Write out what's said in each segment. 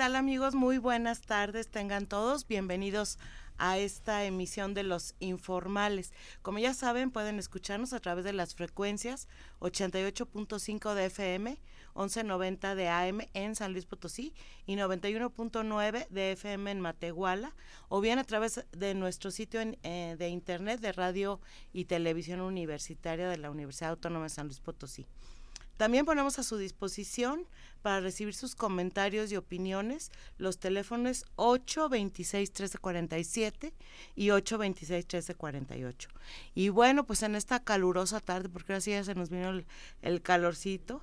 Tal amigos? Muy buenas tardes, tengan todos bienvenidos a esta emisión de los informales. Como ya saben, pueden escucharnos a través de las frecuencias 88.5 de FM, 1190 de AM en San Luis Potosí y 91.9 de FM en Matehuala, o bien a través de nuestro sitio eh, de internet de radio y televisión universitaria de la Universidad Autónoma de San Luis Potosí. También ponemos a su disposición para recibir sus comentarios y opiniones los teléfonos 826-1347 y 826-1348. Y bueno, pues en esta calurosa tarde, porque ahora sí ya se nos vino el, el calorcito,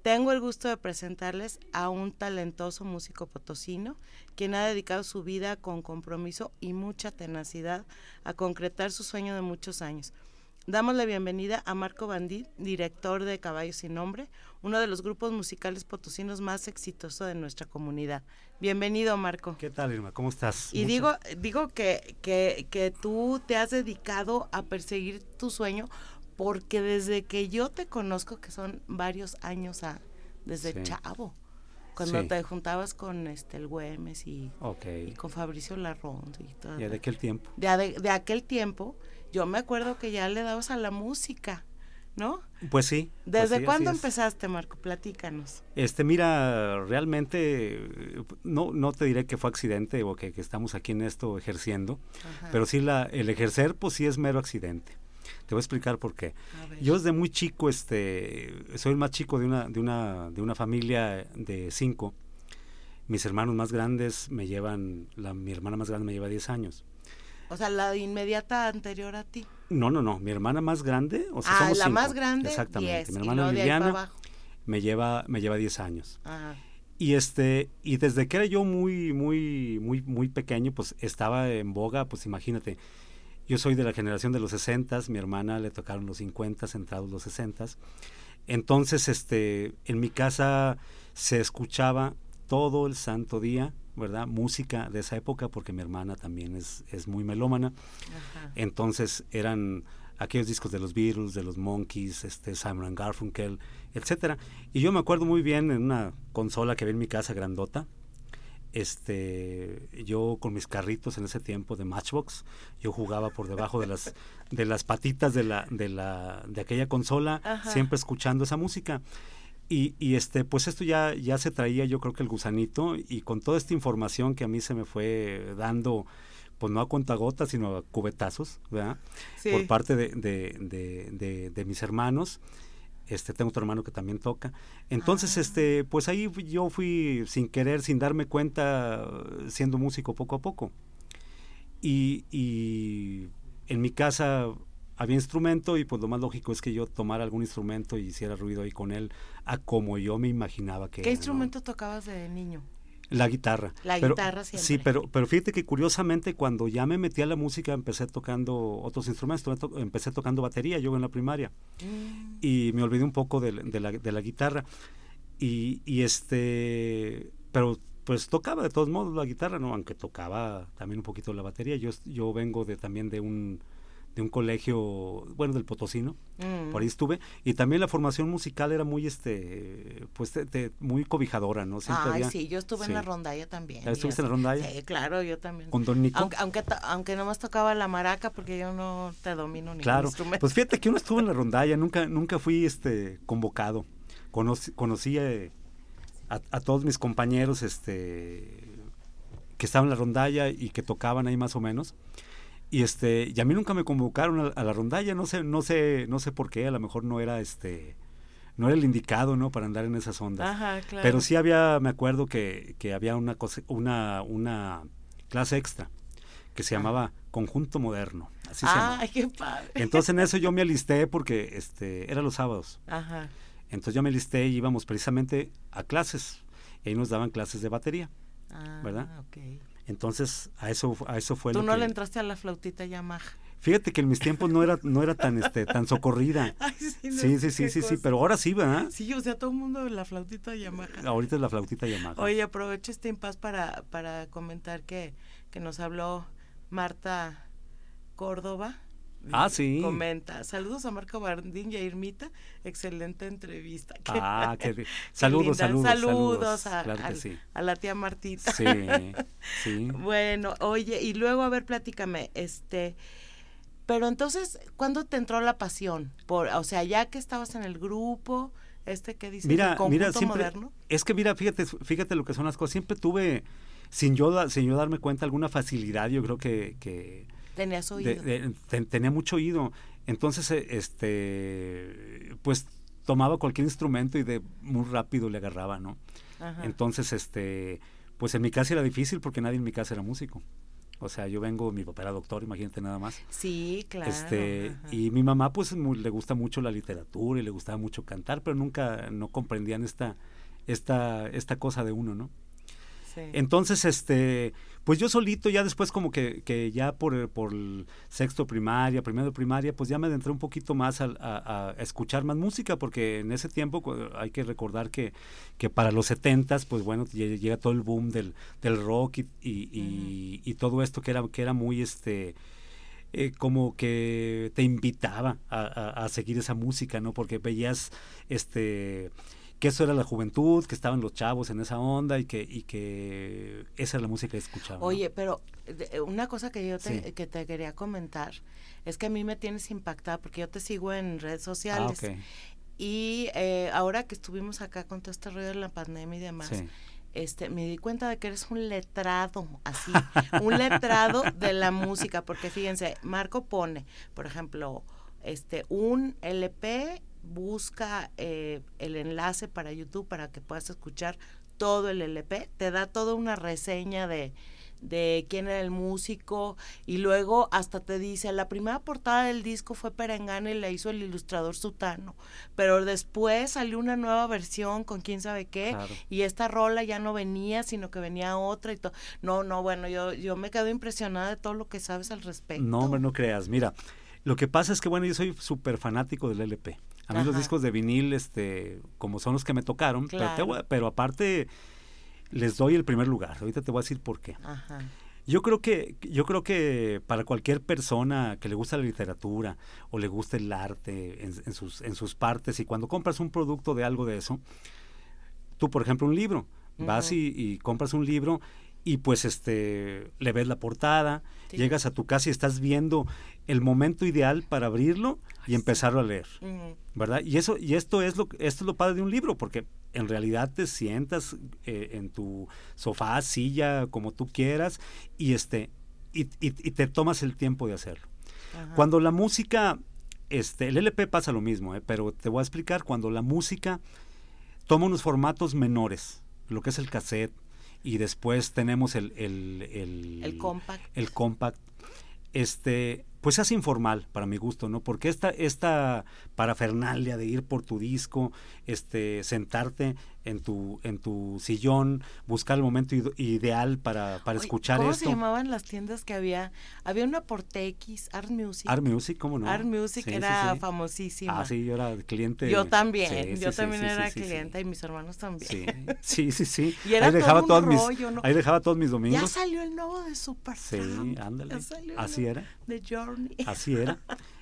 tengo el gusto de presentarles a un talentoso músico potosino, quien ha dedicado su vida con compromiso y mucha tenacidad a concretar su sueño de muchos años. Damos la bienvenida a Marco Bandit, director de Caballos sin Nombre, uno de los grupos musicales potosinos más exitosos de nuestra comunidad. Bienvenido, Marco. ¿Qué tal, Irma? ¿Cómo estás? Y digo, digo que, que, que tú te has dedicado a perseguir tu sueño porque desde que yo te conozco, que son varios años a, desde chavo, cuando te juntabas con este el Güemes y, con Fabricio Larrón y todo. Ya de aquel tiempo. De, de aquel tiempo yo me acuerdo que ya le dabas a la música, ¿no? Pues sí. Pues ¿Desde cuándo empezaste, Marco? Platícanos. Este, mira, realmente no, no te diré que fue accidente o que, estamos aquí en esto ejerciendo, pero sí la, el ejercer, pues sí es mero accidente. Te voy a explicar por qué. Yo desde muy chico, este, soy el más chico de una, de una, de una familia de cinco. Mis hermanos más grandes me llevan, la, mi hermana más grande me lleva 10 años. O sea, la inmediata anterior a ti. No, no, no. Mi hermana más grande, o sea, ah, la más grande. Exactamente. mi hermana Liliana me lleva, me lleva 10 años. Y este, y desde que era yo muy, muy, muy, muy pequeño, pues estaba en boga, pues imagínate. Yo soy de la generación de los 60, mi hermana le tocaron los 50, entrados los 60. Entonces, este, en mi casa se escuchaba todo el santo día ¿verdad? Música de esa época, porque mi hermana también es, es muy melómana. Entonces eran aquellos discos de los Beatles, de los Monkeys, este, Simon Garfunkel, etcétera. Y yo me acuerdo muy bien en una consola que había en mi casa grandota, este yo con mis carritos en ese tiempo de Matchbox yo jugaba por debajo de las de las patitas de la de la de aquella consola siempre escuchando esa música y, y, este, pues esto ya, ya se traía, yo creo que el gusanito, y con toda esta información que a mí se me fue dando, pues no a cuentagotas, sino a cubetazos, ¿verdad? Por parte de, de, de, de, mis hermanos. Este, tengo otro hermano que también toca. Entonces, ah. este, pues ahí yo fui sin querer, sin darme cuenta, siendo músico poco a poco. Y, y en mi casa había instrumento y pues lo más lógico es que yo tomara algún instrumento y hiciera ruido ahí con él a como yo me imaginaba que ¿Qué instrumento tocabas de niño? La guitarra. La guitarra siempre. Sí, pero, pero fíjate que curiosamente cuando ya me metí a la música empecé tocando otros instrumentos, empecé tocando batería yo en la primaria mm. y me olvidé un poco de, la, de la, guitarra y, y este, pero pues tocaba de todos modos la guitarra, ¿no? Aunque tocaba también un poquito la batería. Yo, yo vengo de también de un de un colegio, bueno, del Potosino, mm. por ahí estuve, y también la formación musical era muy, este, pues, muy cobijadora, ¿no? Siempre sí, yo estuve en la rondalla también. ¿Estuviste en la rondalla? Sí, claro, yo también. ¿Con Don Nico? Aunque, aunque, aunque nomás tocaba la maraca, porque yo no te domino ningún claro. pues fíjate que uno estuvo en la rondalla, nunca, nunca fui, este, convocado. Conocí, conocí eh, a, a todos mis compañeros, este, que estaban en la rondalla y que tocaban ahí más o menos y este y a mí nunca me convocaron a, la rondalla no sé no sé no sé por qué a lo mejor no era este no era el indicado no para andar en esas ondas Ajá, claro. pero sí había me acuerdo que, que había una una una clase extra que se llamaba conjunto moderno así Ay, qué padre. entonces en eso yo me alisté porque este era los sábados Ajá. entonces yo me alisté y íbamos precisamente a clases y ahí nos daban clases de batería ah, verdad okay. Entonces, a eso, a eso fue ¿Tú no le entraste a la flautita Yamaha? Fíjate que en mis tiempos no era, no era tan, este, tan socorrida. sí, sí, sí, sí, sí, pero ahora sí, ¿verdad? Sí, o sea, todo el mundo la flautita Yamaha. Ahorita es la flautita Yamaha. Oye, aprovecho este impas para, para comentar que, que nos habló Marta Córdoba Ah, sí. Comenta. Saludos a Marco Bardín y a Irmita. Excelente entrevista. ah, qué saludos, saludos, saludos, a, a, la tía Martita. Sí, sí. bueno, oye, y luego, a ver, platícame, este... Pero entonces, ¿cuándo te entró la pasión? Por, o sea, ya que estabas en el grupo, este que dice mira, mira, siempre, moderno. Es que mira, fíjate, fíjate lo que son las cosas. Siempre tuve, sin yo, sin yo darme cuenta, alguna facilidad, yo creo que, que Tenías oído. tenía mucho oído. Entonces, eh, este, pues tomaba cualquier instrumento y de muy rápido le agarraba, ¿no? Entonces, este, pues en mi casa era difícil porque nadie en mi casa era músico. O sea, yo vengo, mi papá era doctor, imagínate nada más. Sí, claro. Este, y mi mamá pues le gusta mucho la literatura y le gustaba mucho cantar, pero nunca no comprendían esta esta esta cosa de uno, ¿no? Entonces, este, pues yo solito, ya después como que, que ya por, por el sexto primaria, primero primaria, pues ya me adentré un poquito más a, a, escuchar más música, porque en ese tiempo hay que recordar que, que para los setentas, pues bueno, llega todo el boom del, del rock y, y, y, todo esto que era, que era muy, este, eh, como que te invitaba a, a, seguir esa música, ¿no? Porque veías, este que eso era la juventud, que estaban los chavos en esa onda y que, y que esa era la música que escuchaba. Oye, pero una cosa que yo te, que te quería comentar es que a mí me tienes impactada porque yo te sigo en redes sociales. Ah, y eh, ahora que estuvimos acá con todo este ruido de la pandemia y demás, este, me di cuenta de que eres un letrado, así, un letrado de la música, porque fíjense, Marco pone, por ejemplo, este, un LP busca eh, el enlace para YouTube para que puedas escuchar todo el LP, te da toda una reseña de, de quién era el músico y luego hasta te dice, la primera portada del disco fue Perengana y la hizo el ilustrador Sutano, pero después salió una nueva versión con quién sabe qué y esta rola ya no venía, sino que venía otra y todo. No, no, bueno, yo, yo me quedo impresionada de todo lo que sabes al respecto. No, hombre, no creas, mira, lo que pasa es que, bueno, yo soy súper fanático del LP. A mí los discos de vinil, este, como son los que me tocaron, pero, aparte les doy el primer lugar. Ahorita te voy a decir por qué. Yo creo que yo creo que para cualquier persona que le gusta la literatura o le gusta el arte en, sus en sus partes y cuando compras un producto de algo de eso, tú por ejemplo un libro, vas y, compras un libro y pues este le ves la portada, llegas a tu casa y estás viendo el momento ideal para abrirlo y empezarlo a leer, ¿verdad? Y eso y esto es lo esto es lo padre de un libro porque en realidad te sientas eh, en tu sofá, silla, como tú quieras y este y, te tomas el tiempo de hacerlo. Cuando la música este el LP pasa lo mismo, ¿eh? pero te voy a explicar cuando la música toma unos formatos menores, lo que es el cassette, y después tenemos el, el, el, el compact. El compact. Este, pues es informal para mi gusto, ¿no? Porque esta, esta parafernalia de ir por tu disco, este, sentarte en tu, en tu sillón, buscar el momento ideal para, para escuchar ¿cómo esto. ¿Cómo se llamaban las tiendas que había? Había una por TX, Art Music. Art Music, ¿cómo no? Art Music era famosísima. Ah, sí, yo era cliente. Yo también, yo también era cliente y mis hermanos también. Sí, sí, sí. y era ahí dejaba todo todos mis, Ahí dejaba todos mis domingos. Ya salió el nuevo de Super Sí, ándale. Así era. De Journey. Así era.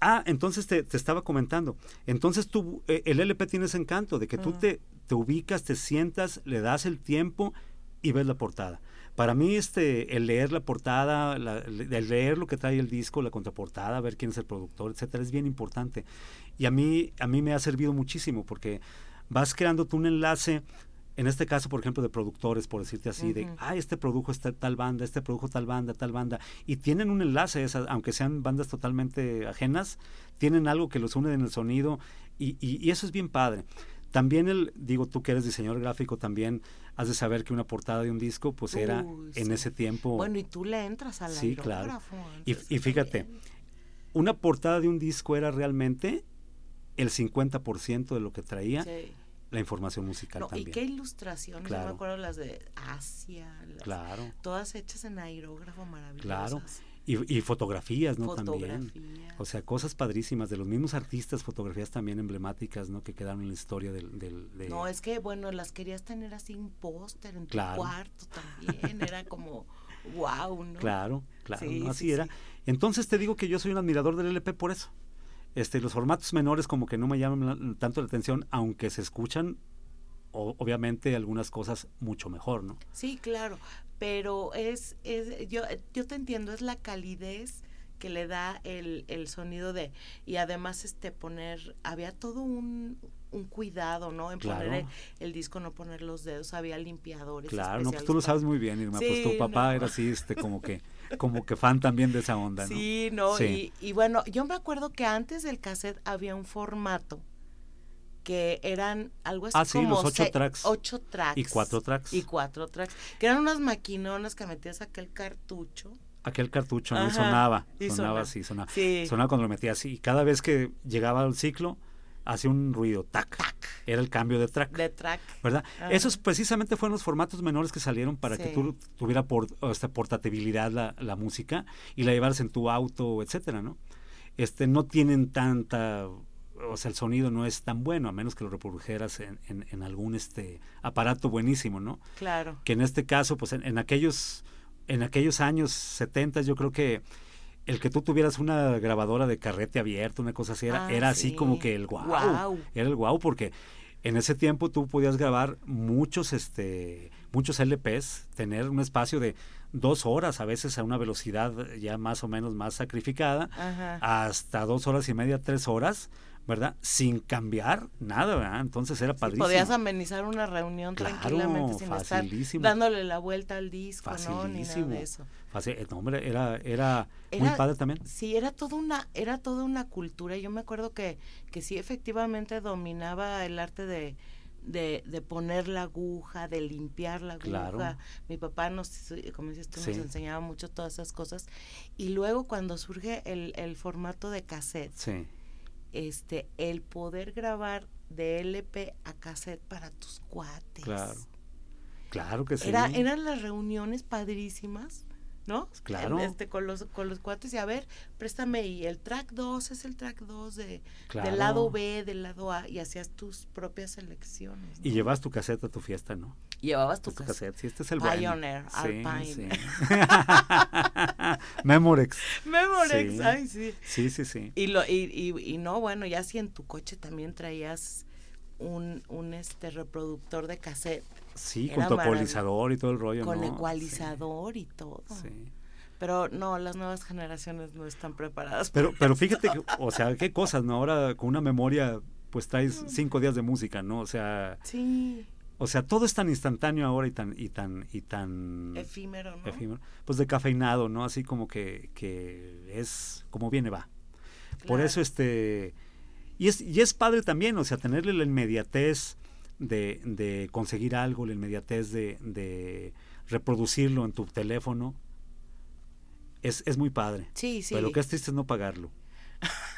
ah, entonces te, estaba comentando. Entonces tú, eh, el LP tiene ese encanto de que tú te, te ubicas, te sientas, le das el tiempo y ves la portada. Para mí, este, el leer la portada, el leer lo que trae el disco, la contraportada, ver quién es el productor, etcétera, es bien importante. Y a mí, a mí me ha servido muchísimo porque vas creando tú un enlace en este caso, por ejemplo, de productores, por decirte así, de, ah, este produjo esta tal banda, este produjo tal banda, tal banda, y tienen un enlace, esas, aunque sean bandas totalmente ajenas, tienen algo que los une en el sonido, y, y, eso es bien padre. También el, digo, tú que eres diseñador gráfico, también has de saber que una portada de un disco, pues era en ese tiempo. Bueno, y tú le entras al Sí, claro. Y, y fíjate, una portada de un disco era realmente el 50% de lo que traía. La información musical no, también. Y qué ilustraciones, yo me acuerdo las de Asia, claro. todas hechas en aerógrafo maravillosas. Claro. Y, fotografías, ¿no? También. O sea, cosas padrísimas de los mismos artistas, fotografías también emblemáticas, ¿no? Que quedaron en la historia del... del No, es que, bueno, las querías tener así un póster en tu cuarto también, era como, wow, ¿no? Claro, claro, así era. Entonces te digo que yo soy un admirador del LP por eso. Este, los formatos menores como que no me llaman tanto la atención, aunque se escuchan obviamente algunas cosas mucho mejor, ¿no? Sí, claro, pero es, es yo, yo te entiendo, es la calidez que le da el, el sonido de, y además este poner, había todo un, un cuidado, ¿no? En poner el, disco, no poner los dedos, había limpiadores. Claro, no, pues tú lo sabes muy bien, Irma, pues tu papá era así, este, como que como que fan también de esa onda, ¿no? Sí, no, Y, y, bueno, yo me acuerdo que antes del cassette había un formato que eran algo así ah, sí, los ocho tracks. Ocho tracks. Y cuatro tracks. Y cuatro tracks. Que eran unas maquinonas que metías aquel cartucho. Aquel cartucho, ¿no? sonaba, sonaba, así, sonaba. Sonaba cuando lo metías así. Y cada vez que llegaba al ciclo, hacía un ruido, tac, tac. Era el cambio de track. De track. ¿Verdad? Esos precisamente fueron los formatos menores que salieron para que tú tuviera por, esta portabilidad la, la, música y la llevaras en tu auto, etcétera, ¿no? Este, no tienen tanta o sea, el sonido no es tan bueno, a menos que lo reprodujeras en, en, algún este aparato buenísimo, ¿no? Claro. Que en este caso, pues en, en aquellos, en aquellos años 70 yo creo que el que tú tuvieras una grabadora de carrete abierto, una cosa así, era, ah, era así como que el guau, Era el guau porque en ese tiempo tú podías grabar muchos, este, muchos LPs, tener un espacio de dos horas, a veces a una velocidad ya más o menos más sacrificada, hasta dos horas y media, tres horas, ¿verdad? Sin cambiar nada, ¿verdad? Entonces era padrísimo. podías amenizar una reunión tranquilamente sin estar dándole la vuelta al disco, ¿no? Ni nada de eso. Eh, no, hombre, era, era, muy padre también. Sí, era toda una, era toda una cultura. Yo me acuerdo que, que sí efectivamente dominaba el arte de, de, de poner la aguja, de limpiar la aguja. Mi papá nos, como dices tú, nos enseñaba mucho todas esas cosas. Y luego cuando surge el, el formato de cassette, sí este, el poder grabar de LP a cassette para tus cuates. Claro. Claro que sí. Era, eran las reuniones padrísimas ¿no? Claro. Este, con, los, con los cuates y a ver, préstame y el track 2 es el track 2 de, del lado B, del lado A y hacías tus propias selecciones. Y llevas tu caseta a tu fiesta, ¿no? Llevabas tu cassette. cassette. Sí, este es el Pioneer, Alpine. Sí. Memorex. Memorex, ay, sí. Sí, sí, sí. Y, lo, y, y, y no, bueno, ya si en tu coche también traías un, un este reproductor de cassette Sí, con tu ecualizador y todo el rollo. Con ecualizador y todo. Sí. Pero no, las nuevas generaciones no están preparadas. Pero, pero fíjate, o sea, qué cosas, ¿no? Ahora con una memoria, pues traes mm. cinco días de música, ¿no? O sea. Sí. O sea, todo es tan instantáneo ahora y tan, y tan, y tan efímero, ¿no? Efímero. Pues de cafeinado, ¿no? Así como que, que es como viene va. Por eso este. Y es, y es padre también, o sea, tenerle la inmediatez de, de conseguir algo, la inmediatez de, de, reproducirlo en tu teléfono, es, es muy padre. Sí, sí. Pero lo que es triste es no pagarlo.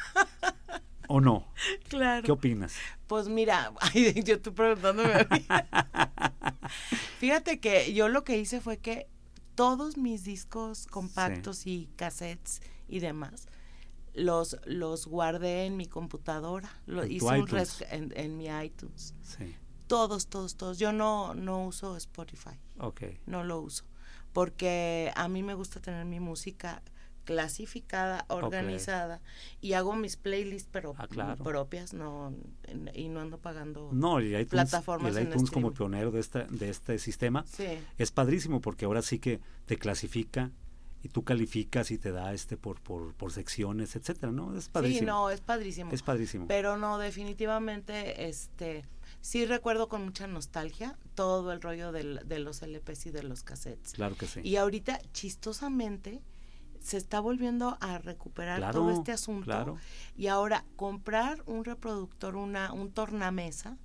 ¿O no? Claro. ¿Qué opinas? Pues mira, yo estoy preguntándome a mí. Fíjate que yo lo que hice fue que todos mis discos compactos y cassettes y demás los, los guardé en mi computadora, lo hice un en, en, mi iTunes. Sí. Todos, todos, todos. Yo no, no uso Spotify. Ok. No lo uso. Porque a mí me gusta tener mi música clasificada, organizada y hago mis playlists pero ah, propias, no y no ando pagando no, y iTunes, plataformas y iTunes como pionero de este de este sistema es padrísimo porque ahora sí que te clasifica y tú calificas y te da este por, por, por secciones, etcétera, ¿no? Es padrísimo. Sí, no, es padrísimo. Es padrísimo. Pero no, definitivamente, este, sí recuerdo con mucha nostalgia todo el rollo del, de los LPs y de los cassettes. Claro que sí. Y ahorita, chistosamente, se está volviendo a recuperar todo este asunto. Claro. Y ahora, comprar un reproductor, una, un tornamesa,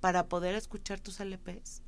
para poder escuchar tus LPs,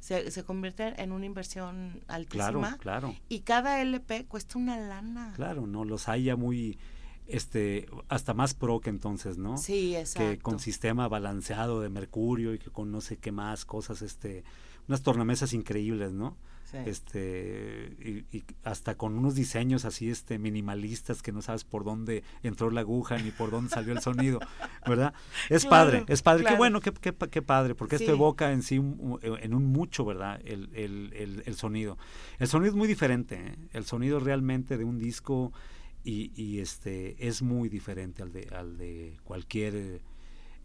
se, se convierte en una inversión altísima. Claro, claro. Y cada LP cuesta una lana. Claro, no los hay ya muy este hasta más pro que entonces, ¿no? Sí, exacto. Que con sistema balanceado de mercurio y que con no sé qué más cosas, este, unas tornamesas increíbles, ¿no? Este y, hasta con unos diseños así este minimalistas que no sabes por dónde entró la aguja ni por dónde salió el sonido verdad es padre es padre. Qué bueno qué, qué, qué, padre porque esto evoca en sí en un mucho verdad el, el, el, sonido. El sonido es muy diferente ¿eh? el sonido realmente de un disco y, y, este es muy diferente al de al de cualquier eh,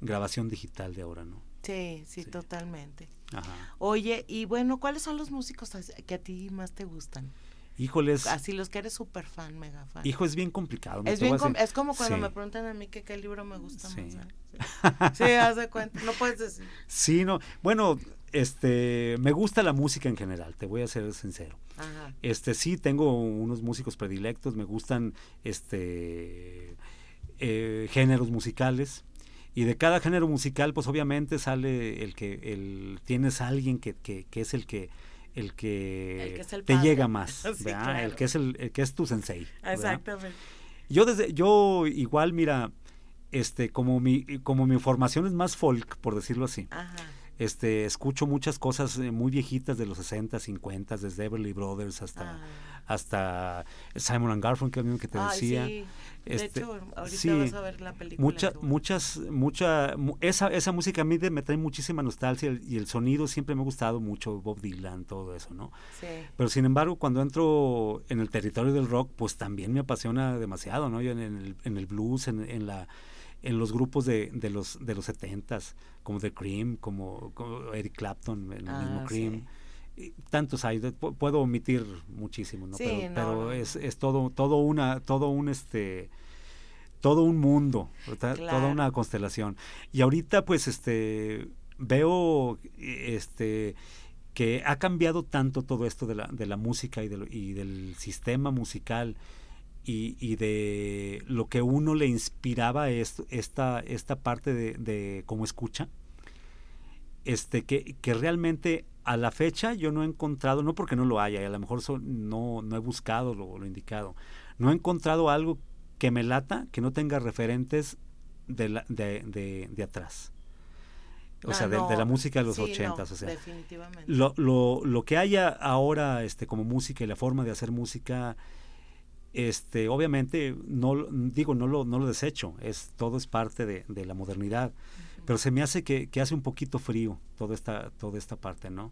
grabación digital de ahora no sí, sí. totalmente Oye, y bueno, ¿cuáles son los músicos que a ti más te gustan? Híjoles. Así los que eres súper fan, mega fan. Hijo, es bien complicado. Es, bien es como cuando me preguntan a mí que qué libro me gusta más. ¿eh? Sí, haz de cuenta, no puedes decir. Sí, no. Bueno, este, me gusta la música en general, te voy a ser sincero. Ajá. Este, sí, tengo unos músicos predilectos, me gustan, este, eh, géneros musicales y de cada género musical pues obviamente sale el que el tienes a alguien que, que, que es el que el que, te llega más el que es el, que es tu sensei exactamente. Yo desde yo igual mira este como mi como mi formación es más folk por decirlo así este escucho muchas cosas eh, muy viejitas de los 60 50 desde Everly Brothers hasta ah. hasta Simon and Garfunkel que te decía de este, hecho, ahorita vas a ver la película. Mucha, muchas, mucha, esa, esa música a mí me trae muchísima nostalgia y el sonido siempre me ha gustado mucho, Bob Dylan, todo eso, ¿no? Sí. Pero sin embargo, cuando entro en el territorio del rock, pues también me apasiona demasiado, ¿no? Yo en, el, en el blues, en, en, la en los grupos de, de los de los setentas, como The Cream, como, Eric Clapton, el mismo ah, Cream. tantos hay puedo omitir muchísimo no pero, Es, es, todo todo una todo un este todo un mundo toda una constelación. Y ahorita pues este veo este que ha cambiado tanto todo esto de la, de la música y, de y del sistema musical y, y, de lo que uno le inspiraba es, esta, esta parte de, de cómo escucha este que, que realmente a la fecha yo no he encontrado, no porque no lo haya, y a lo mejor no, no he buscado lo, lo, indicado, no he encontrado algo que me lata, que no tenga referentes de, la, de, de, de atrás. O ah, sea, de, la música de los ochentas. o sea, definitivamente. Lo, lo, lo, que haya ahora este, como música y la forma de hacer música, este, obviamente, no digo, no lo, no lo desecho, es, todo es parte de, de la modernidad pero se me hace que, que, hace un poquito frío toda esta, toda esta parte, ¿no?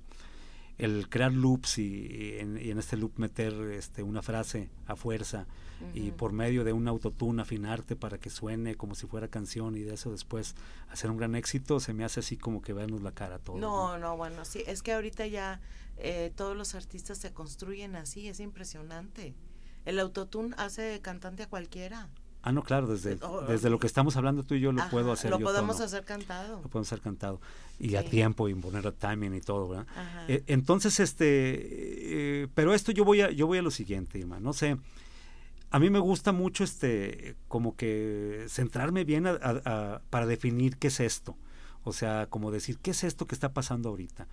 El crear loops y, en, y en, este loop meter este, una frase a fuerza y por medio de un autotune afinarte para que suene como si fuera canción y de eso después hacer un gran éxito, se me hace así como que vernos la cara todo. No, no, bueno, sí, es que ahorita ya eh, todos los artistas se construyen así, es impresionante. El autotune hace cantante a cualquiera. Ah, no, claro, desde, oh, desde lo que estamos hablando tú y yo lo puedo hacer. Lo podemos hacer cantado. Lo podemos hacer cantado. Y a tiempo y poner a timing y todo, ¿verdad? Eh, entonces, este, eh, pero esto yo voy a, yo voy a lo siguiente, Irma, no sé. A mí me gusta mucho este, como que centrarme bien para definir qué es esto. O sea, como decir, ¿qué es esto que está pasando ahorita?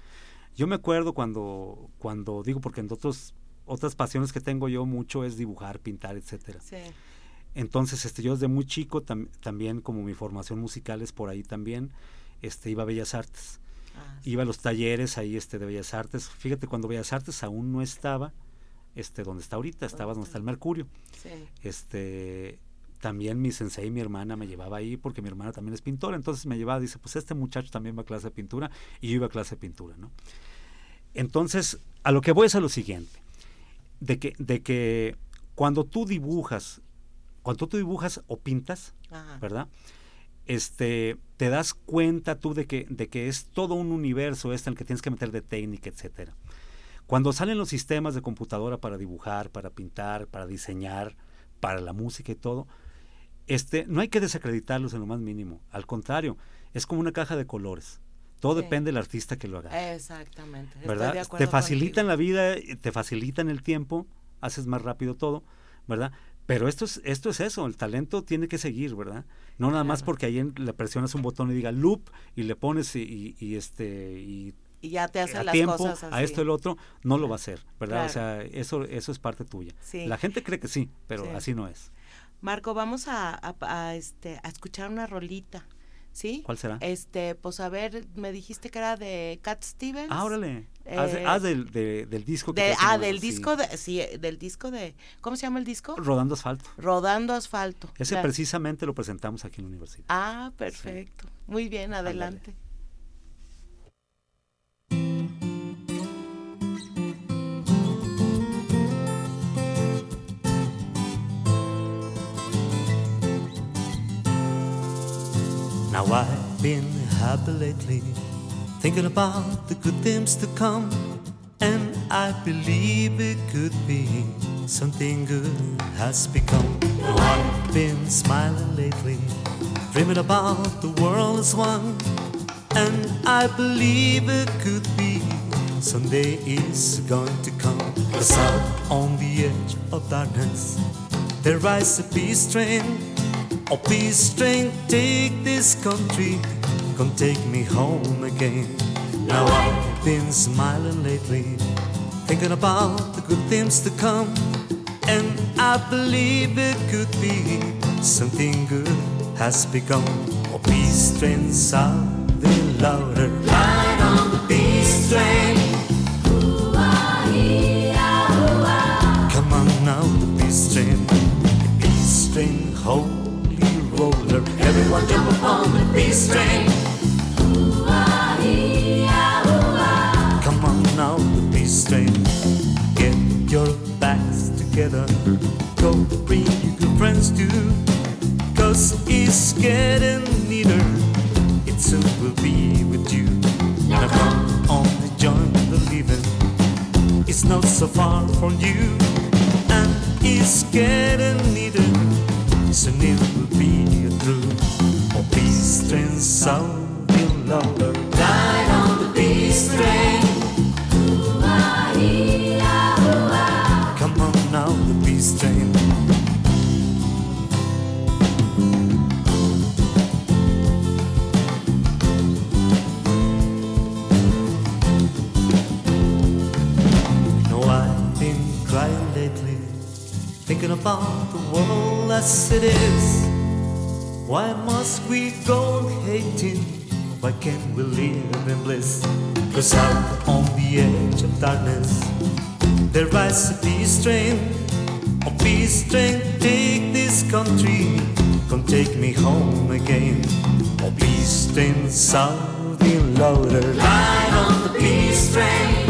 Yo me acuerdo cuando, cuando digo, porque en otros, otras pasiones que tengo yo mucho es dibujar, pintar, etcétera. Sí entonces, este, yo desde muy chico también, como mi formación musical es por ahí también, este, iba a Bellas Artes. Ah, iba a los talleres ahí este, de Bellas Artes. Fíjate, cuando Bellas Artes aún no estaba este, donde está ahorita, estaba donde está el Mercurio. Este, también mi sensei, mi hermana, me llevaba ahí porque mi hermana también es pintora. Entonces me llevaba, dice, pues este muchacho también va a clase de pintura y yo iba a clase de pintura, ¿no? Entonces, a lo que voy es a lo siguiente, de que, de que cuando tú dibujas cuando tú dibujas o pintas, ¿verdad? Este, te das cuenta tú de que, de que es todo un universo este en el que tienes que meter de técnica, etcétera. Cuando salen los sistemas de computadora para dibujar, para pintar, para diseñar, para la música y todo, este, no hay que desacreditarlos en lo más mínimo. Al contrario, es como una caja de colores. Todo depende del artista que lo haga. Exactamente. ¿Verdad? te facilitan la vida, te facilitan el tiempo, haces más rápido todo, ¿verdad? Pero esto es, esto es eso, el talento tiene que seguir, ¿verdad? No nada más porque ahí le presionas un botón y diga loop y le pones y, este y, ya te hace a las tiempo, cosas a esto el otro, no lo va a hacer, ¿verdad? O sea, eso, eso es parte tuya. La gente cree que sí, pero así no es. Marco, vamos a, a, este, a escuchar una rolita. ¿Sí? ¿Cuál será? Este, pues a ver, me dijiste que era de Cat Stevens. Ah, órale. ah, ah del, del, disco que Ah, del disco de, sí, del disco de, ¿cómo se llama el disco? Rodando Asfalto. Rodando Asfalto. Ese precisamente lo presentamos aquí en la universidad. Ah, perfecto. Muy bien, adelante. Now I've been happy lately, thinking about the good things to come, and I believe it could be something good has become. Now I've been smiling lately, dreaming about the world as one, and I believe it could be someday is going to come. Cause out on the edge of darkness, there rises a peace train Oh, please, strength, take this country, come take me home again. Now I've been smiling lately, thinking about the good things to come, and I believe it could be something good has begun. Oh, peace train sounding louder, train. Come on now, the peace train. Get your bags together. Go bring your good friends too. Cause it's getting nearer. It soon will be with you. Now come on join the living. It's not so far from you. And it's getting Why must we go hating? Why can't we live in bliss? Cause out on the edge of darkness, there rises a peace train. A peace train, take this country, come take me home again. A peace train, sounding louder, ride on the peace train.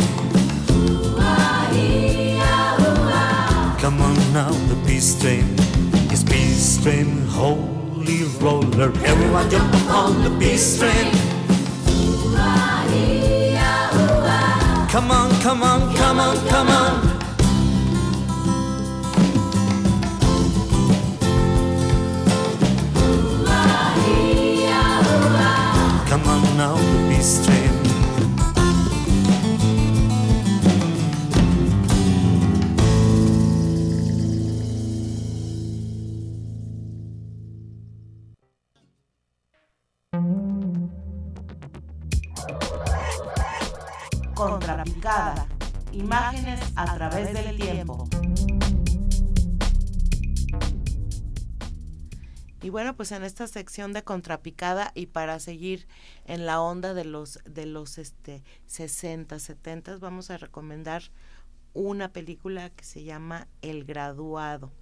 Come on now, the peace train, it's peace train home roller. Everyone jump on the peace train. A través del tiempo. Y bueno, pues en esta sección de contrapicada y para seguir en la onda de los de los este 60, 70 vamos a recomendar una película que se llama El graduado.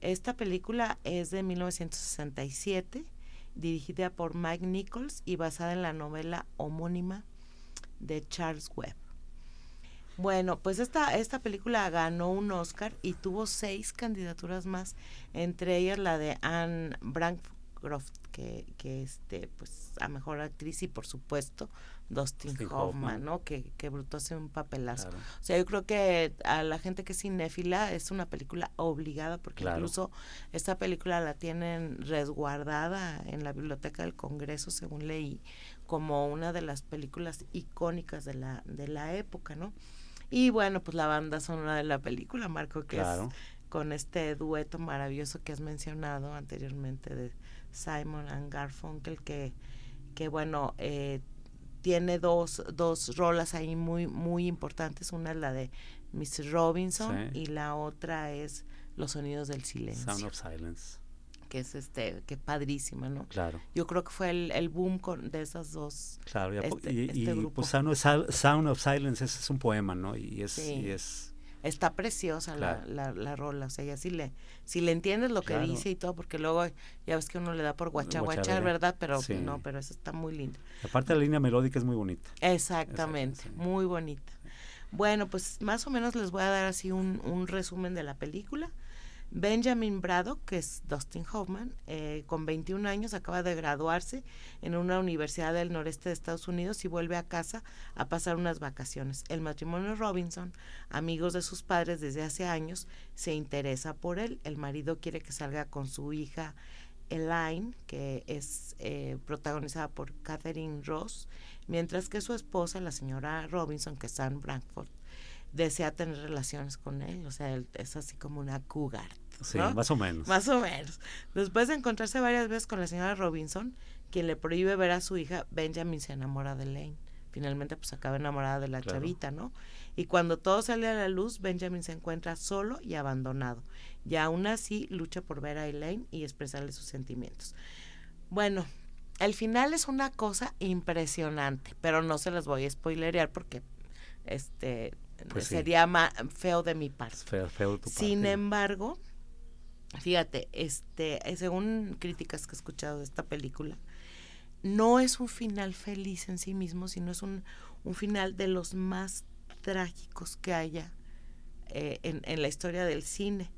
Esta película es de 1967, dirigida por Mike Nichols y basada en la novela homónima de Charles Webb. Bueno, pues esta, esta película ganó un Oscar y tuvo seis candidaturas más, entre ellas la de Anne Bancroft, que, que este, pues, a mejor actriz y por supuesto Dustin, Hoffman, ¿no? Que, que Bruto hace un papelazo. O sea, yo creo que a la gente que es cinéfila es una película obligada, porque incluso esta película la tienen resguardada en la Biblioteca del Congreso, según leí, como una de las películas icónicas de la, de la época, ¿no? Y bueno, pues la banda sonora de la película, Marco, que es con este dueto maravilloso que has mencionado anteriormente de Simon and Garfunkel, que, que bueno, eh, tiene dos, dos rolas ahí muy, muy importantes. Una es la de Miss Robinson y la otra es los sonidos del silencio. Sound of Silence. Que es este, que padrísima, ¿no? Claro. Yo creo que fue el, el boom con, de esas dos. Claro, y, este, este pues Sound of, Silence es, un poema, ¿no? Y es, y es está preciosa la, la, rola, o sea, ya si le, si le entiendes lo que dice y todo, porque luego ya ves que uno le da por guachaguachar, ¿verdad? Pero no, pero eso está muy lindo. Aparte la línea melódica es muy bonita. Exactamente, muy bonita. Bueno, pues más o menos les voy a dar así un, un resumen de la película. Benjamin Braddock, que es Dustin Hoffman, eh, con 21 años acaba de graduarse en una universidad del noreste de Estados Unidos y vuelve a casa a pasar unas vacaciones. El matrimonio Robinson, amigos de sus padres desde hace años, se interesa por él. El marido quiere que salga con su hija Elaine, que es eh, protagonizada por Catherine Ross, mientras que su esposa, la señora Robinson, que está en Frankfurt, desea tener relaciones con él, o sea, es así como una cougar. Sí, más o menos. Más o menos. Después de encontrarse varias veces con la señora Robinson, quien le prohíbe ver a su hija, Benjamin se enamora de Lane. Finalmente, pues acaba enamorada de la chavita, ¿no? Y cuando todo sale a la luz, Benjamin se encuentra solo y abandonado. Y aún así lucha por ver a Elaine y expresarle sus sentimientos. Bueno, el final es una cosa impresionante, pero no se las voy a spoilerear porque este pues sería feo de mi parte. Feo, feo tu Sin embargo, fíjate, este, según críticas que he escuchado de esta película, no es un final feliz en sí mismo, sino es un, final de los más trágicos que haya eh, en, la historia del cine.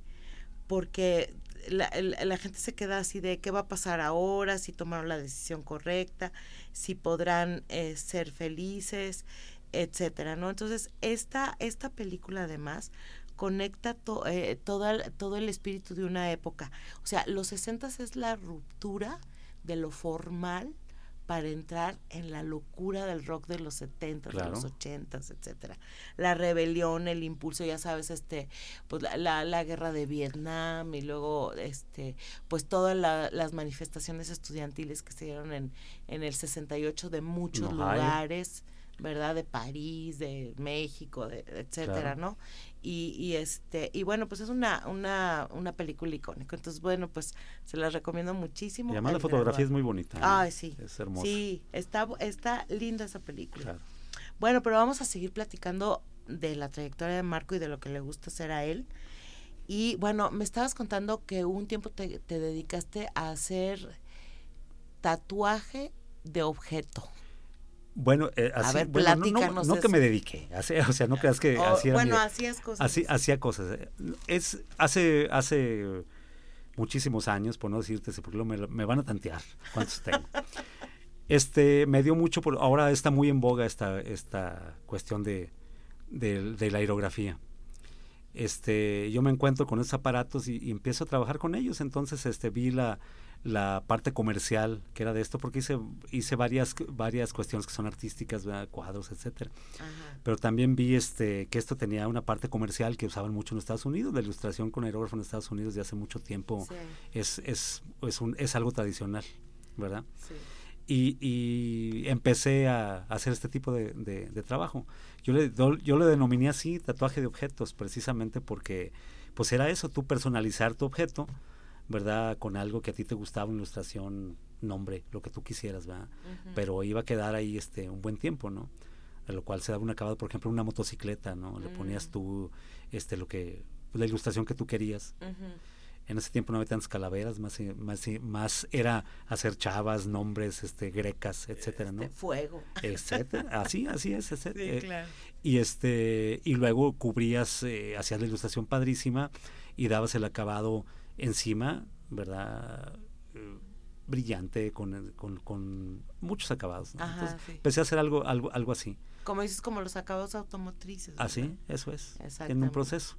Porque la, la, gente se queda así de qué va a pasar ahora, si tomaron la decisión correcta, si podrán eh, ser felices etcétera, ¿no? Entonces, esta, esta película además conecta eh, todo el espíritu de una época. O sea, los 60 es la ruptura de lo formal para entrar en la locura del rock de los 70, de los 80, etcétera. La rebelión, el impulso, ya sabes, este, pues la, la, guerra de Vietnam y luego, este, pues todas las manifestaciones estudiantiles que se dieron en, en el 68 de muchos lugares. ¿Verdad? De París, de México, de, etcétera, ¿no? Y, y, este, y bueno, pues es una, una, una película icónica. Entonces, bueno, pues se la recomiendo muchísimo. Y además la fotografía es muy bonita. Ay, sí. Es hermosa. Sí, está, está linda esa película. Bueno, pero vamos a seguir platicando de la trayectoria de Marco y de lo que le gusta hacer a él. Y bueno, me estabas contando que un tiempo te, te dedicaste a hacer tatuaje de objeto. Bueno, eh, así, bueno, no, que me dediqué, o sea, no creas que oh, Bueno, hacías cosas. Así, hacía cosas. Es hace hace muchísimos años, por no decirte, porque me, me van a tantear cuántos tengo. este, me dio mucho, por, ahora está muy en boga esta, esta cuestión de, de, la aerografía. Este, yo me encuentro con esos aparatos y, y, empiezo a trabajar con ellos, entonces este, vi la, la parte comercial que era de esto porque hice hice varias varias cuestiones que son artísticas cuadros etcétera. Pero también vi este que esto tenía una parte comercial que usaban mucho en Estados Unidos la ilustración con aerógrafo en Estados Unidos de hace mucho tiempo es es es, un, es algo tradicional verdad sí. Y, y, empecé a, hacer este tipo de, de, trabajo. Yo le, yo le denominé así tatuaje de objetos, precisamente porque pues era eso, tú personalizar tu objeto, ¿verdad? Con algo que a ti te gustaba, ilustración, nombre, lo que tú quisieras, ¿verdad? Pero iba a quedar ahí este un buen tiempo, ¿no? A lo cual se daba un acabado, por ejemplo, una motocicleta, ¿no? Le ponías mm. tú este lo que la ilustración que tú querías. En ese tiempo no había tantas calaveras, más, más, más era hacer chavas, nombres, este, grecas, etcétera, ¿no? Este, fuego. Etcétera. Así, así es, etcétera. Sí, claro. Y este, y luego cubrías, eh, hacías la ilustración padrísima y dabas el acabado encima, ¿verdad? Eh, brillante, con, con, muchos acabados. empecé a hacer algo, algo, algo así. Como dices, como los acabados automotrices. Así, eso es. En un proceso.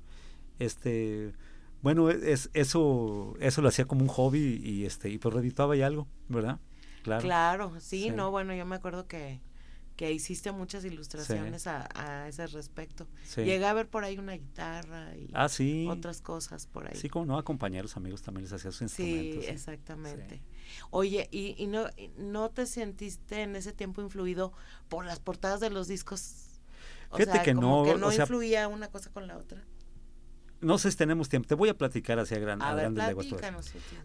Este, bueno, es, eso, eso lo hacía como un hobby y este, y pues reditaba y algo, ¿verdad? Claro. Claro, sí, no, bueno, yo me acuerdo que que hiciste muchas ilustraciones a, ese respecto. Llegué a ver por ahí una guitarra y ah, otras cosas por ahí. Sí, como no, a compañeros, amigos también les hacía sus instrumentos. Sí, exactamente. Oye, ¿y, y no, no te sentiste en ese tiempo influido por las portadas de los discos? Fíjate que no. Que no influía una cosa con la otra. no sé si tenemos tiempo. Te voy a platicar hacia gran, a, grandes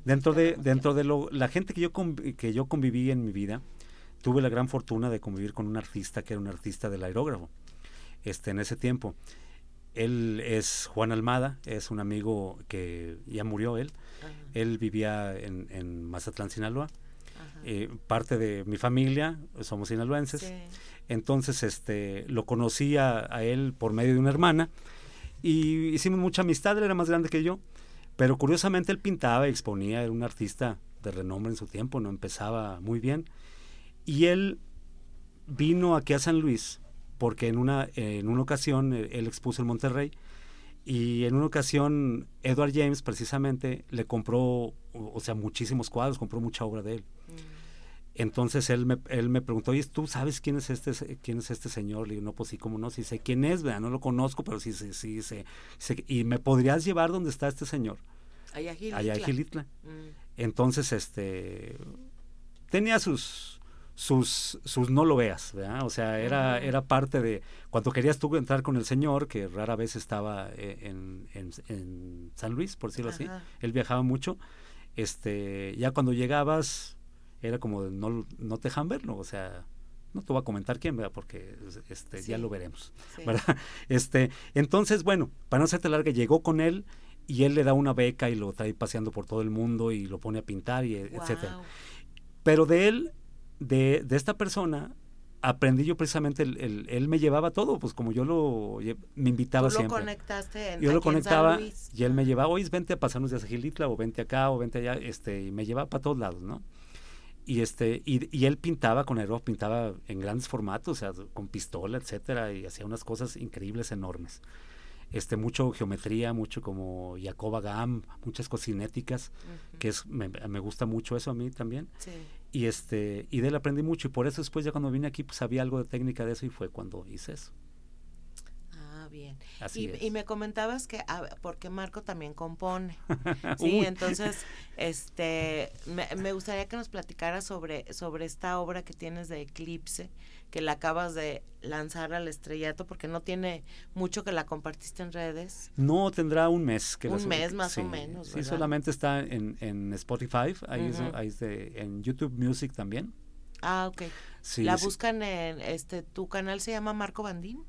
Dentro de, dentro de lo, la gente que yo, que yo conviví en mi vida, tuve la gran fortuna de convivir con un artista que era un artista del aerógrafo. Este, en ese tiempo. Él es Juan Almada, es un amigo que ya murió él. Él vivía en, en Mazatlán, Sinaloa. Eh, parte de mi familia, somos sinaloenses. Entonces, este, lo conocí a, él por medio de una hermana y hicimos mucha amistad. Él era más grande que yo, pero curiosamente él pintaba y exponía. Era un artista de renombre en su tiempo, no empezaba muy bien. Y él vino aquí a San Luis porque en una, en una ocasión eh, él expuso en Monterrey y en una ocasión Edward James precisamente le compró, o sea, muchísimos cuadros, compró mucha obra de él. Mm. Entonces él me, él me preguntó, oye, ¿tú sabes quién es este quién es este señor? Le digo, no, pues sí, cómo no, sí sé quién es, ¿verdad? no lo conozco, pero sí, sí, sí, sé, ¿Y me podrías llevar donde está este señor? Allá Allá Gilitla. Mm. Entonces, este, tenía sus, sus, sus no lo veas, ¿verdad? O sea, era, era parte de, cuando querías tú entrar con el Señor, que rara vez estaba eh, en, en, San Luis, por decirlo así, él viajaba mucho, este, ya cuando llegabas, era como, no, no te dejan verlo, o sea, no te voy a comentar quién, ¿verdad? Porque este, ya lo veremos, ¿verdad? Este, entonces, bueno, para no hacerte larga, llegó con él y él le da una beca y lo trae paseando por todo el mundo y lo pone a pintar y etcétera. Pero de él de, de esta persona aprendí yo precisamente, el, él me llevaba todo, pues como yo lo, me invitaba ¿Tú siempre. Conectaste yo lo conectaba y él me llevaba, oye, vente a pasarnos de Gilitla o vente acá o vente allá, este, y me llevaba para todos lados, ¿no? Y este, y, y él pintaba con aero, pintaba en grandes formatos, o sea, con pistola, etcétera, y hacía unas cosas increíbles, enormes. Este, mucho geometría, mucho como Jacoba Gam, muchas cocinéticas, que es, me, me, gusta mucho eso a mí también. Sí y este y de él aprendí mucho y por eso después ya cuando vine aquí pues había algo de técnica de eso y fue cuando hice eso. Ah bien. Y, y, me comentabas que ah, porque Marco también compone sí entonces este me, me, gustaría que nos platicaras sobre sobre esta obra que tienes de Eclipse que la acabas de lanzar al estrellato porque no tiene mucho que la compartiste en redes. No, tendrá un mes. Que un mes más o menos. Sí, solamente está en, en Spotify, ahí, es, ahí es de, en YouTube Music también. Ah, ok. la buscan en, este, tu canal se llama Marco Bandín.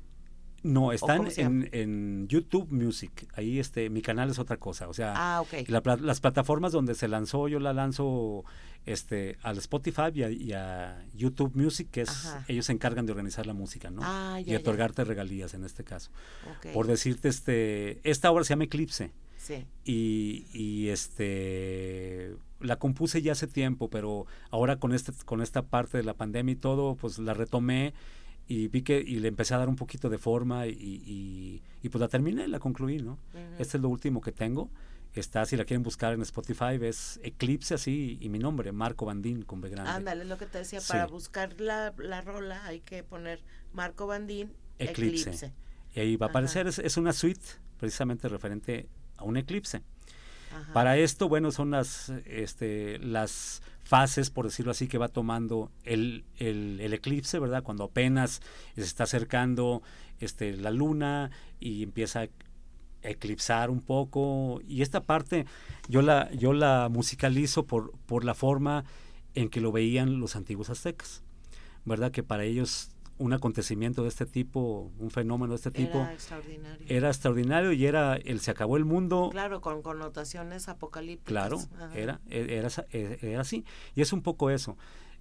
No, están en, en, YouTube Music. Ahí este, mi canal es otra cosa. O sea, ah, las plataformas donde se lanzó, yo la lanzo este, al Spotify y a, YouTube Music, que es, ellos se encargan de organizar la música, ¿no? Ah, y otorgarte regalías en este caso. Por decirte, este, esta obra se llama Eclipse. Sí. Y, y este la compuse ya hace tiempo, pero ahora con este, con esta parte de la pandemia y todo, pues la retomé y vi que y le empecé a dar un poquito de forma y, y, pues la terminé, la concluí, ¿no? Este es lo último que tengo. Está, si la quieren buscar en Spotify, es Eclipse así y mi nombre, Marco Bandín con B grande. Ándale, es lo que te decía, para buscar la, la, rola hay que poner Marco Bandín, Eclipse. Y ahí va a aparecer, es, es, una suite precisamente referente a un eclipse. Para esto, bueno, son las, este, las fases, por decirlo así, que va tomando el, el, eclipse, ¿verdad? Cuando apenas se está acercando este, la luna y empieza a eclipsar un poco. Y esta parte yo la, yo la musicalizo por, por la forma en que lo veían los antiguos aztecas, ¿verdad? Que para ellos un acontecimiento de este tipo, un fenómeno de este tipo, era extraordinario. Era extraordinario y era el se acabó el mundo. Claro, con connotaciones apocalípticas. Claro, era, e, era, e, era, así. Y es un poco eso.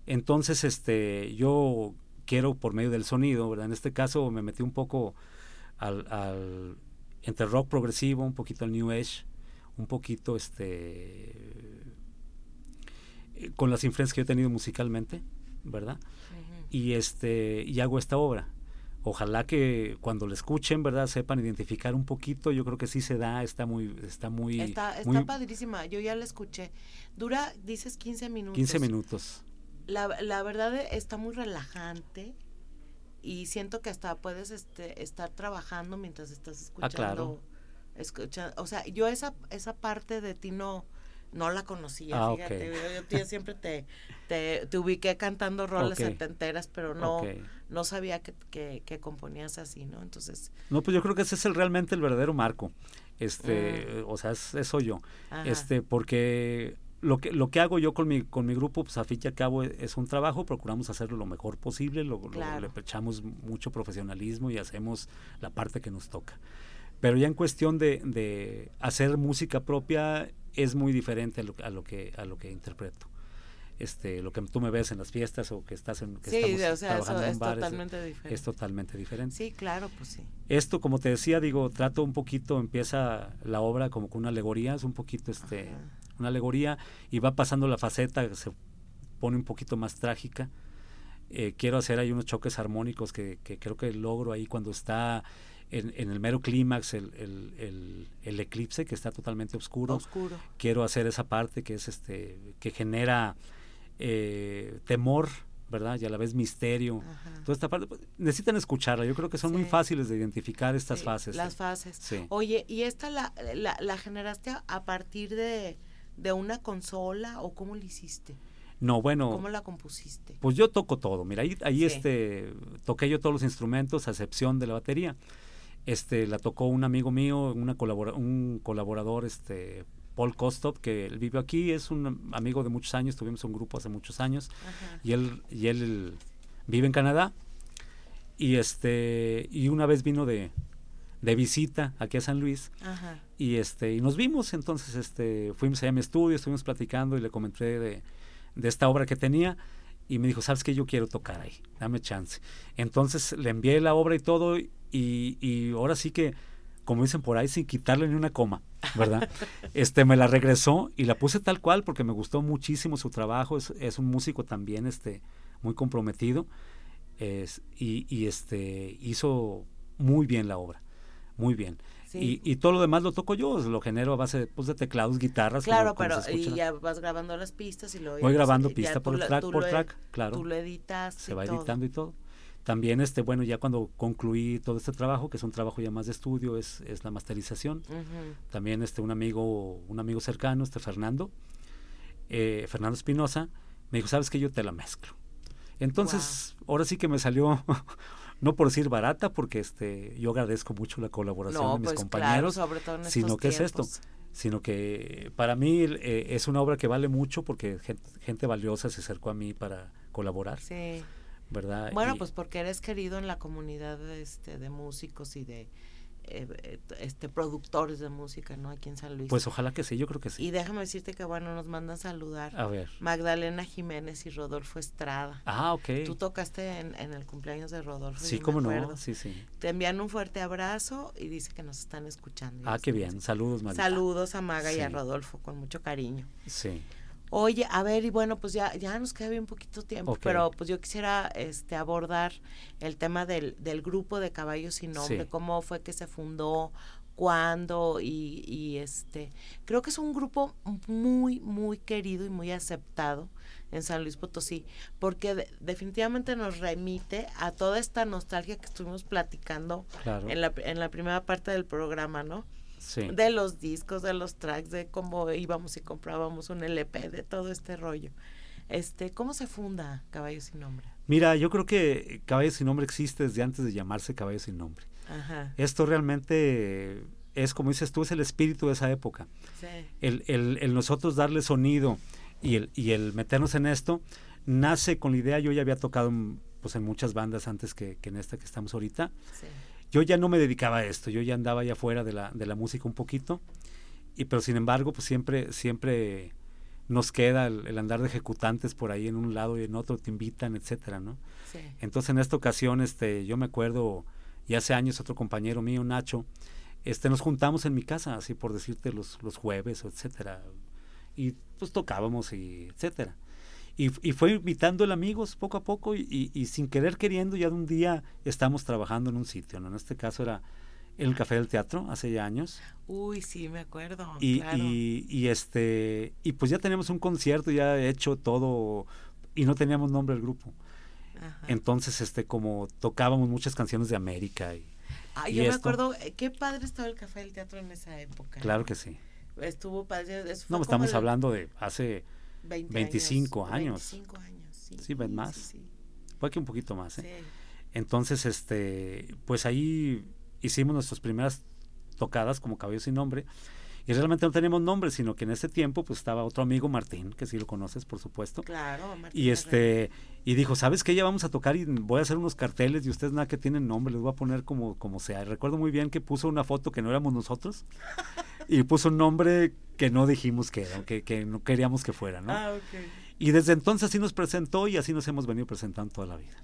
Entonces, este, yo quiero por medio del sonido, ¿verdad? En este caso me metí un poco al, al entre rock progresivo, un poquito al new age, un poquito este eh, con las influencias que he tenido musicalmente, ¿verdad? Y este y hago esta obra. Ojalá que cuando la escuchen, ¿verdad? Sepan identificar un poquito. Yo creo que sí se da, está muy está muy Está, está padrísima. Yo ya la escuché. Dura dices 15 minutos. 15 minutos. La, la verdad está muy relajante y siento que hasta puedes este, estar trabajando mientras estás escuchando. Ah, escuchando o sea, yo esa esa parte de ti no no la conocía, ah, fíjate. Yo, siempre te, te, ubiqué cantando roles enteras, pero no, no sabía que, que, componías así, ¿no? Entonces... No, pues yo creo que ese es el, realmente el verdadero marco. Este, mm. o sea, eso yo. Este, porque lo que, lo que hago yo con mi, con mi grupo, pues a fin y al cabo e, es, un trabajo, procuramos hacerlo lo mejor posible, lo, le echamos mucho profesionalismo y hacemos la parte que nos toca. Pero ya en cuestión de, de hacer música propia es muy diferente a lo, a lo, que, a lo que interpreto. Este, lo que tú me ves en las fiestas o que estás en que sí, o sea, eso es totalmente diferente. Es totalmente diferente. Sí, claro, pues sí. Esto, como te decía, digo, trato un poquito, empieza la obra como con una alegoría, es un poquito este una alegoría y va pasando la faceta, se pone un poquito más trágica. Eh, quiero hacer ahí unos choques armónicos que, creo que logro ahí cuando está en, el mero clímax el, el, eclipse que está totalmente oscuro. oscuro. Quiero hacer esa parte que es este que genera eh, temor, ¿verdad? Y a la vez misterio. Toda esta parte, pues, necesitan escucharla. Yo creo que son muy fáciles de identificar estas fases. Las fases. Oye, ¿y esta la, la generaste a partir de de una consola o cómo lo hiciste? No, bueno. ¿Cómo la compusiste? Pues yo toco todo. Mira, ahí, ahí este, toqué yo todos los instrumentos, a excepción de la batería. Este, la tocó un amigo mío, una colabora, un colaborador, este, Paul Kostop, que él vive aquí, es un amigo de muchos años, tuvimos un grupo hace muchos años, y él, y él vive en Canadá, y este, y una vez vino de, de visita aquí a San Luis y este y nos vimos entonces este fuimos allá a mi estudio estuvimos platicando y le comenté de, esta obra que tenía y me dijo sabes que yo quiero tocar ahí dame chance entonces le envié la obra y todo y, y ahora sí que como dicen por ahí sin quitarle ni una coma verdad este me la regresó y la puse tal cual porque me gustó muchísimo su trabajo es, es un músico también este muy comprometido es, y, y este hizo muy bien la obra muy bien. Y, y, todo lo demás lo toco yo, lo genero a base pues, de teclados, guitarras. Claro, pero y ya vas grabando las pistas y lo Voy grabando pista por track por track, claro. Tú lo editas. Se va editando y todo. También, este, bueno, ya cuando concluí todo este trabajo, que es un trabajo ya más de estudio, es, es la masterización. También, este, un amigo, un amigo cercano, este Fernando, eh, Fernando Espinosa, me dijo, sabes que yo te la mezclo. Entonces, ahora sí que me salió no por decir barata, porque este yo agradezco mucho la colaboración de mis pues, compañeros, sino que es esto, sino que para mí eh, es una obra que vale mucho porque gente, valiosa se acercó a mí para colaborar. Sí. ¿Verdad? Bueno, pues porque eres querido en la comunidad este, de músicos y de eh, este productores de música, ¿no? Aquí en San Luis. Pues ojalá que sí, yo creo que sí. Y déjame decirte que bueno, nos mandan saludar. A ver. Magdalena Jiménez y Rodolfo Estrada. Ah, ok. Tú tocaste en, el cumpleaños de Rodolfo. Sí, cómo no, sí, sí. Te envían un fuerte abrazo y dice que nos están escuchando. Ah, qué bien, saludos, Magdalena. Saludos a Maga y a Rodolfo, con mucho cariño. Sí. Oye, a ver, y bueno, pues ya, ya nos queda bien poquito tiempo, pero pues yo quisiera este abordar el tema del, del grupo de Caballos sin Nombre, cómo fue que se fundó, cuándo, y, y este, creo que es un grupo muy, muy querido y muy aceptado en San Luis Potosí, porque definitivamente nos remite a toda esta nostalgia que estuvimos platicando en, la, en la primera parte del programa, ¿no? De los discos, de los tracks, de cómo íbamos y comprábamos un LP, de todo este rollo. Este, ¿Cómo se funda Caballo Sin Nombre? Mira, yo creo que Caballo Sin Nombre existe desde antes de llamarse Caballo Sin Nombre. Esto realmente es, como dices tú, es el espíritu de esa época. El, el, el, nosotros darle sonido y el, y el meternos en esto nace con la idea, yo ya había tocado pues, en muchas bandas antes que, que en esta que estamos ahorita. Sí yo ya no me dedicaba a esto, yo ya andaba ya fuera de la, de la música un poquito, y, pero sin embargo, pues siempre, siempre nos queda el, andar de ejecutantes por ahí en un lado y en otro, te invitan, etcétera, ¿no? Entonces en esta ocasión, este, yo me acuerdo, y hace años otro compañero mío, Nacho, este, nos juntamos en mi casa, así por decirte, los, los jueves, etcétera, y pues tocábamos y etcétera. Y, fue invitando el amigos poco a poco y, sin querer queriendo ya de un día estamos trabajando en un sitio, ¿no? En este caso era el Café del Teatro, hace ya años. Uy, sí, me acuerdo. Y, y, este, y pues ya teníamos un concierto ya hecho todo y no teníamos nombre del grupo. Entonces, este, como tocábamos muchas canciones de América y... Ah, yo me acuerdo, eh, qué padre estaba el Café del Teatro en esa época. Claro que sí. Estuvo padre. No, estamos hablando de hace 25 años. 25 años, sí. Sí, ven más. Fue que un poquito más, ¿eh? Entonces, este, pues ahí hicimos nuestras primeras tocadas como Caballo sin Nombre. Y realmente no teníamos nombre, sino que en ese tiempo pues estaba otro amigo, Martín, que sí lo conoces, por supuesto. Claro, Martín. Y este y dijo, ¿sabes qué? Ya vamos a tocar y voy a hacer unos carteles y ustedes nada que tienen nombre, les voy a poner como, como sea. recuerdo muy bien que puso una foto que no éramos nosotros y puso un nombre que no dijimos que era, que, que no queríamos que fuera, ¿no? Ah, ok. Y desde entonces así nos presentó y así nos hemos venido presentando toda la vida.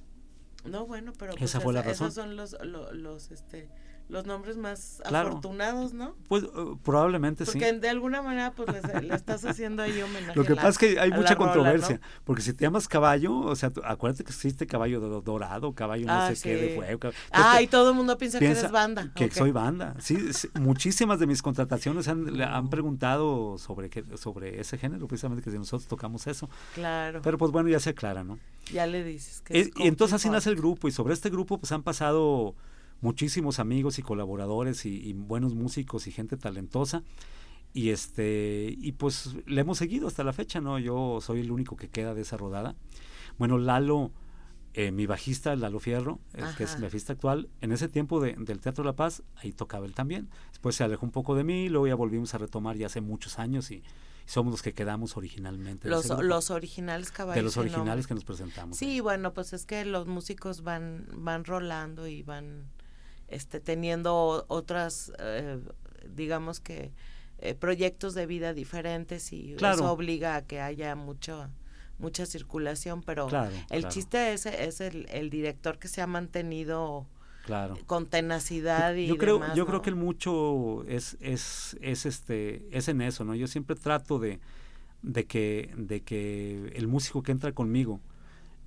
No, bueno, pero esa pues fue la razón. Esos son los, los, este, los nombres más afortunados, ¿no? Pues uh, probablemente sí. Porque de alguna manera pues le, estás haciendo ahí homenaje. Lo que pasa es que hay mucha controversia, porque si te llamas caballo, o sea, acuérdate que existe caballo dorado, caballo no ah, sé qué de fuego. Ah, y todo el mundo piensa, que eres banda. Que soy banda. Sí, muchísimas de mis contrataciones han, han preguntado sobre qué, sobre ese género, precisamente que si nosotros tocamos eso. Claro. Pero pues bueno, ya se aclara, ¿no? Ya le dices que y entonces así nace el grupo y sobre este grupo pues han pasado muchísimos amigos y colaboradores y, buenos músicos y gente talentosa. Y este y pues le hemos seguido hasta la fecha no yo soy el único que queda de esa rodada. Bueno Lalo eh, mi bajista Lalo Fierro que es mi bajista actual en ese tiempo del Teatro La Paz ahí tocaba él también. Después se alejó un poco de mí luego ya volvimos a retomar ya hace muchos años y, somos los que quedamos originalmente los, los originales caballos de los originales que nos presentamos sí bueno pues es que los músicos van van rolando y van este, teniendo otras, eh, digamos que, eh, proyectos de vida diferentes y eso obliga a que haya mucho mucha circulación, pero el chiste es, es el, el, director que se ha mantenido con tenacidad y yo creo yo creo que el mucho es es es este es en eso no yo siempre trato de de que de que el músico que entra conmigo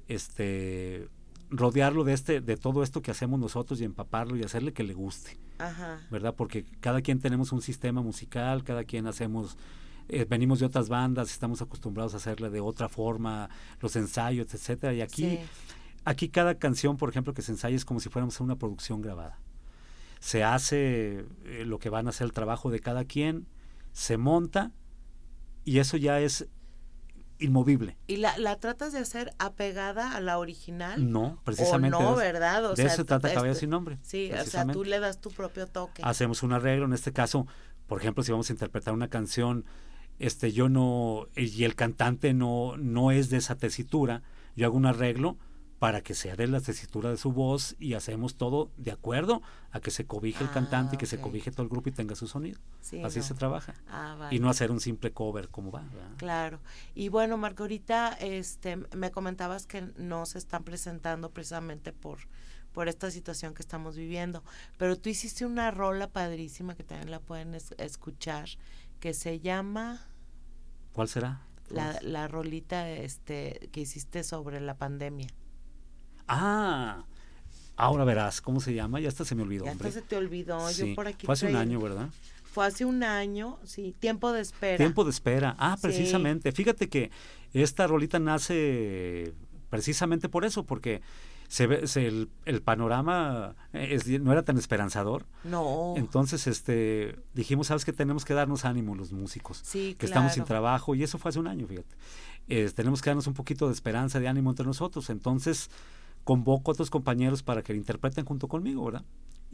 este rodearlo de este de todo esto que hacemos nosotros y empaparlo y hacerle que le guste verdad porque cada quien tenemos un sistema musical cada quien hacemos eh, venimos de otras bandas estamos acostumbrados a hacerle de otra forma los ensayos etcétera. Y aquí aquí cada canción por ejemplo que se ensaya es como si fuéramos a una producción grabada. Se hace eh, lo que van a ser el trabajo de cada quien se monta y eso ya es inmovible. ¿Y la, la, tratas de hacer apegada a la original? No, precisamente. O no, ¿verdad? O de eso se trata Caballo sin nombre. Sí, o sea, tú le das tu propio toque. Hacemos un arreglo, en este caso, por ejemplo, si vamos a interpretar una canción, este, yo no, y el cantante no, no es de esa tesitura, yo hago un arreglo para que sea de la tesitura de su voz y hacemos todo de acuerdo a que se cobije el ah, cantante y que se cobije todo el grupo y tenga su sonido. Así se trabaja. Ah, y no hacer un simple cover como va. Claro. Y bueno, Margarita, este, me comentabas que no se están presentando precisamente por por esta situación que estamos viviendo, pero tú hiciste una rola padrísima que también la pueden escuchar que se llama ¿Cuál será? La, la rolita este que hiciste sobre la pandemia. Ah, ahora verás, ¿cómo se llama? Ya hasta se me olvidó. Ya hasta se te olvidó. Yo por aquí Fue hace un año, ¿verdad? Fue hace un año, sí, tiempo de espera. Tiempo de espera. Ah, precisamente. Fíjate que esta rolita nace precisamente por eso, porque se ve el, panorama no era tan esperanzador. No. Entonces, este, dijimos, sabes que tenemos que darnos ánimo los músicos, sí, que estamos sin trabajo y eso fue hace un año, fíjate. tenemos que darnos un poquito de esperanza, de ánimo entre nosotros. Entonces, convoco a otros compañeros para que la interpreten junto conmigo, ¿verdad?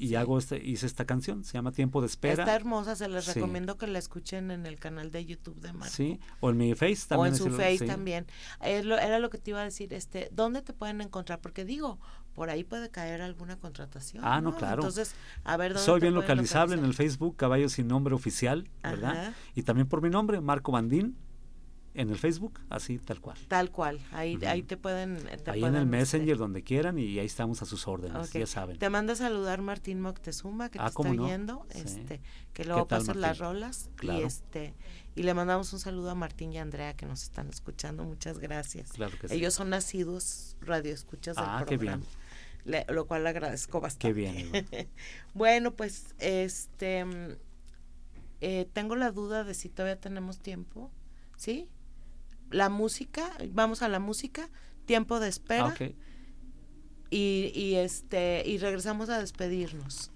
Y hago este, hice esta canción, se llama Tiempo de Espera. Está hermosa, se les recomiendo que la escuchen en el canal de YouTube de Marco. Sí, o en mi Face también. O en su Face también. era lo que te iba a decir, este, ¿dónde te pueden encontrar? Porque digo, por ahí puede caer alguna contratación. Ah, no, claro. Entonces, a ver dónde Soy bien localizable en el Facebook, Caballo sin nombre oficial, ¿verdad? Y también por mi nombre, Marco Bandín en el Facebook, así tal cual. Tal cual, ahí, ahí te pueden... ahí en el este Messenger, donde quieran, y ahí estamos a sus órdenes, ya saben. Te manda a saludar Martín Moctezuma, que te ah, está oyendo, este, que luego pasan las rolas, y este y le mandamos un saludo a Martín y Andrea que nos están escuchando, muchas gracias. Ellos son nacidos radioescuchas del ah, programa. Qué bien. lo cual le agradezco bastante. Qué bien. bueno, pues este... Eh, tengo la duda de si todavía tenemos tiempo, ¿sí? La música, vamos a la música, tiempo de espera. Y, y este y regresamos a despedirnos.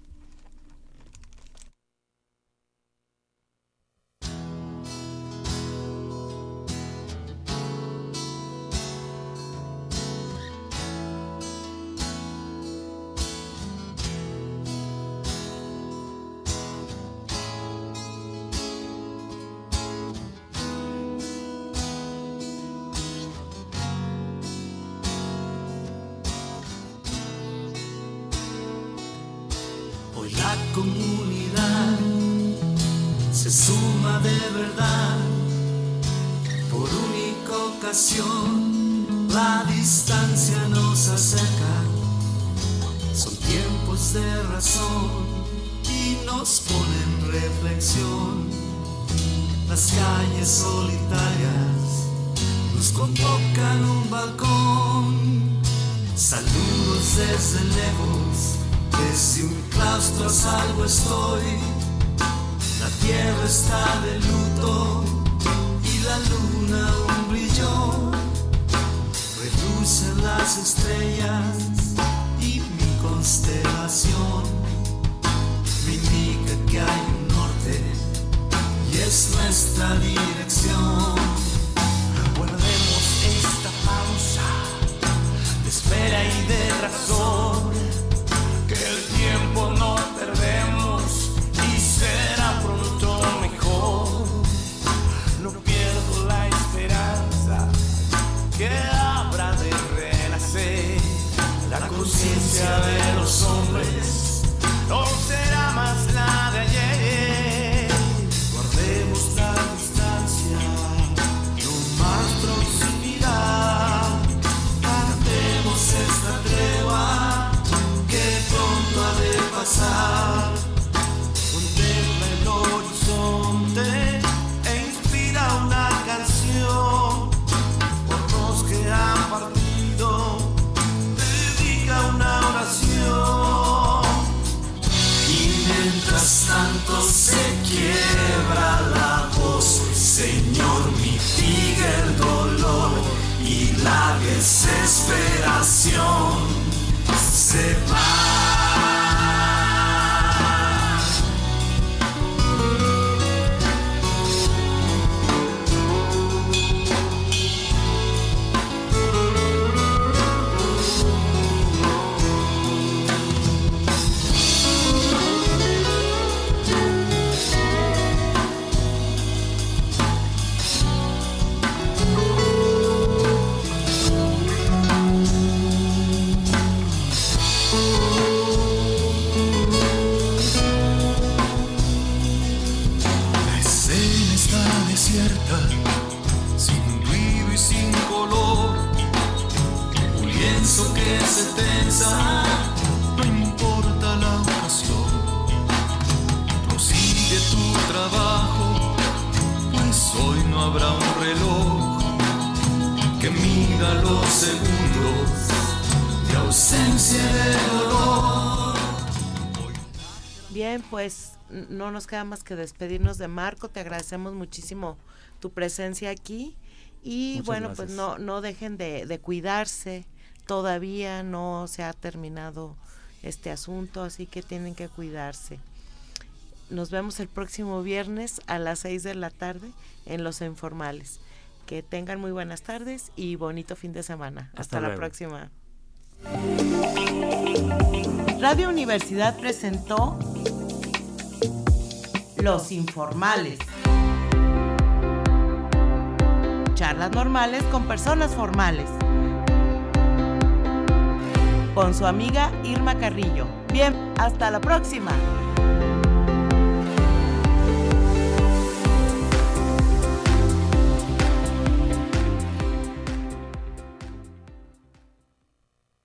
Nos queda más que despedirnos de Marco. Te agradecemos muchísimo tu presencia aquí. Y bueno, pues no, no dejen de, de cuidarse. Todavía no se ha terminado este asunto, así que tienen que cuidarse. Nos vemos el próximo viernes a las 6 de la tarde en Los Informales. Que tengan muy buenas tardes y bonito fin de semana. Hasta, la próxima. Radio Universidad presentó los informales. Charlas normales con personas formales. Con su amiga Irma Carrillo. Bien, hasta la próxima.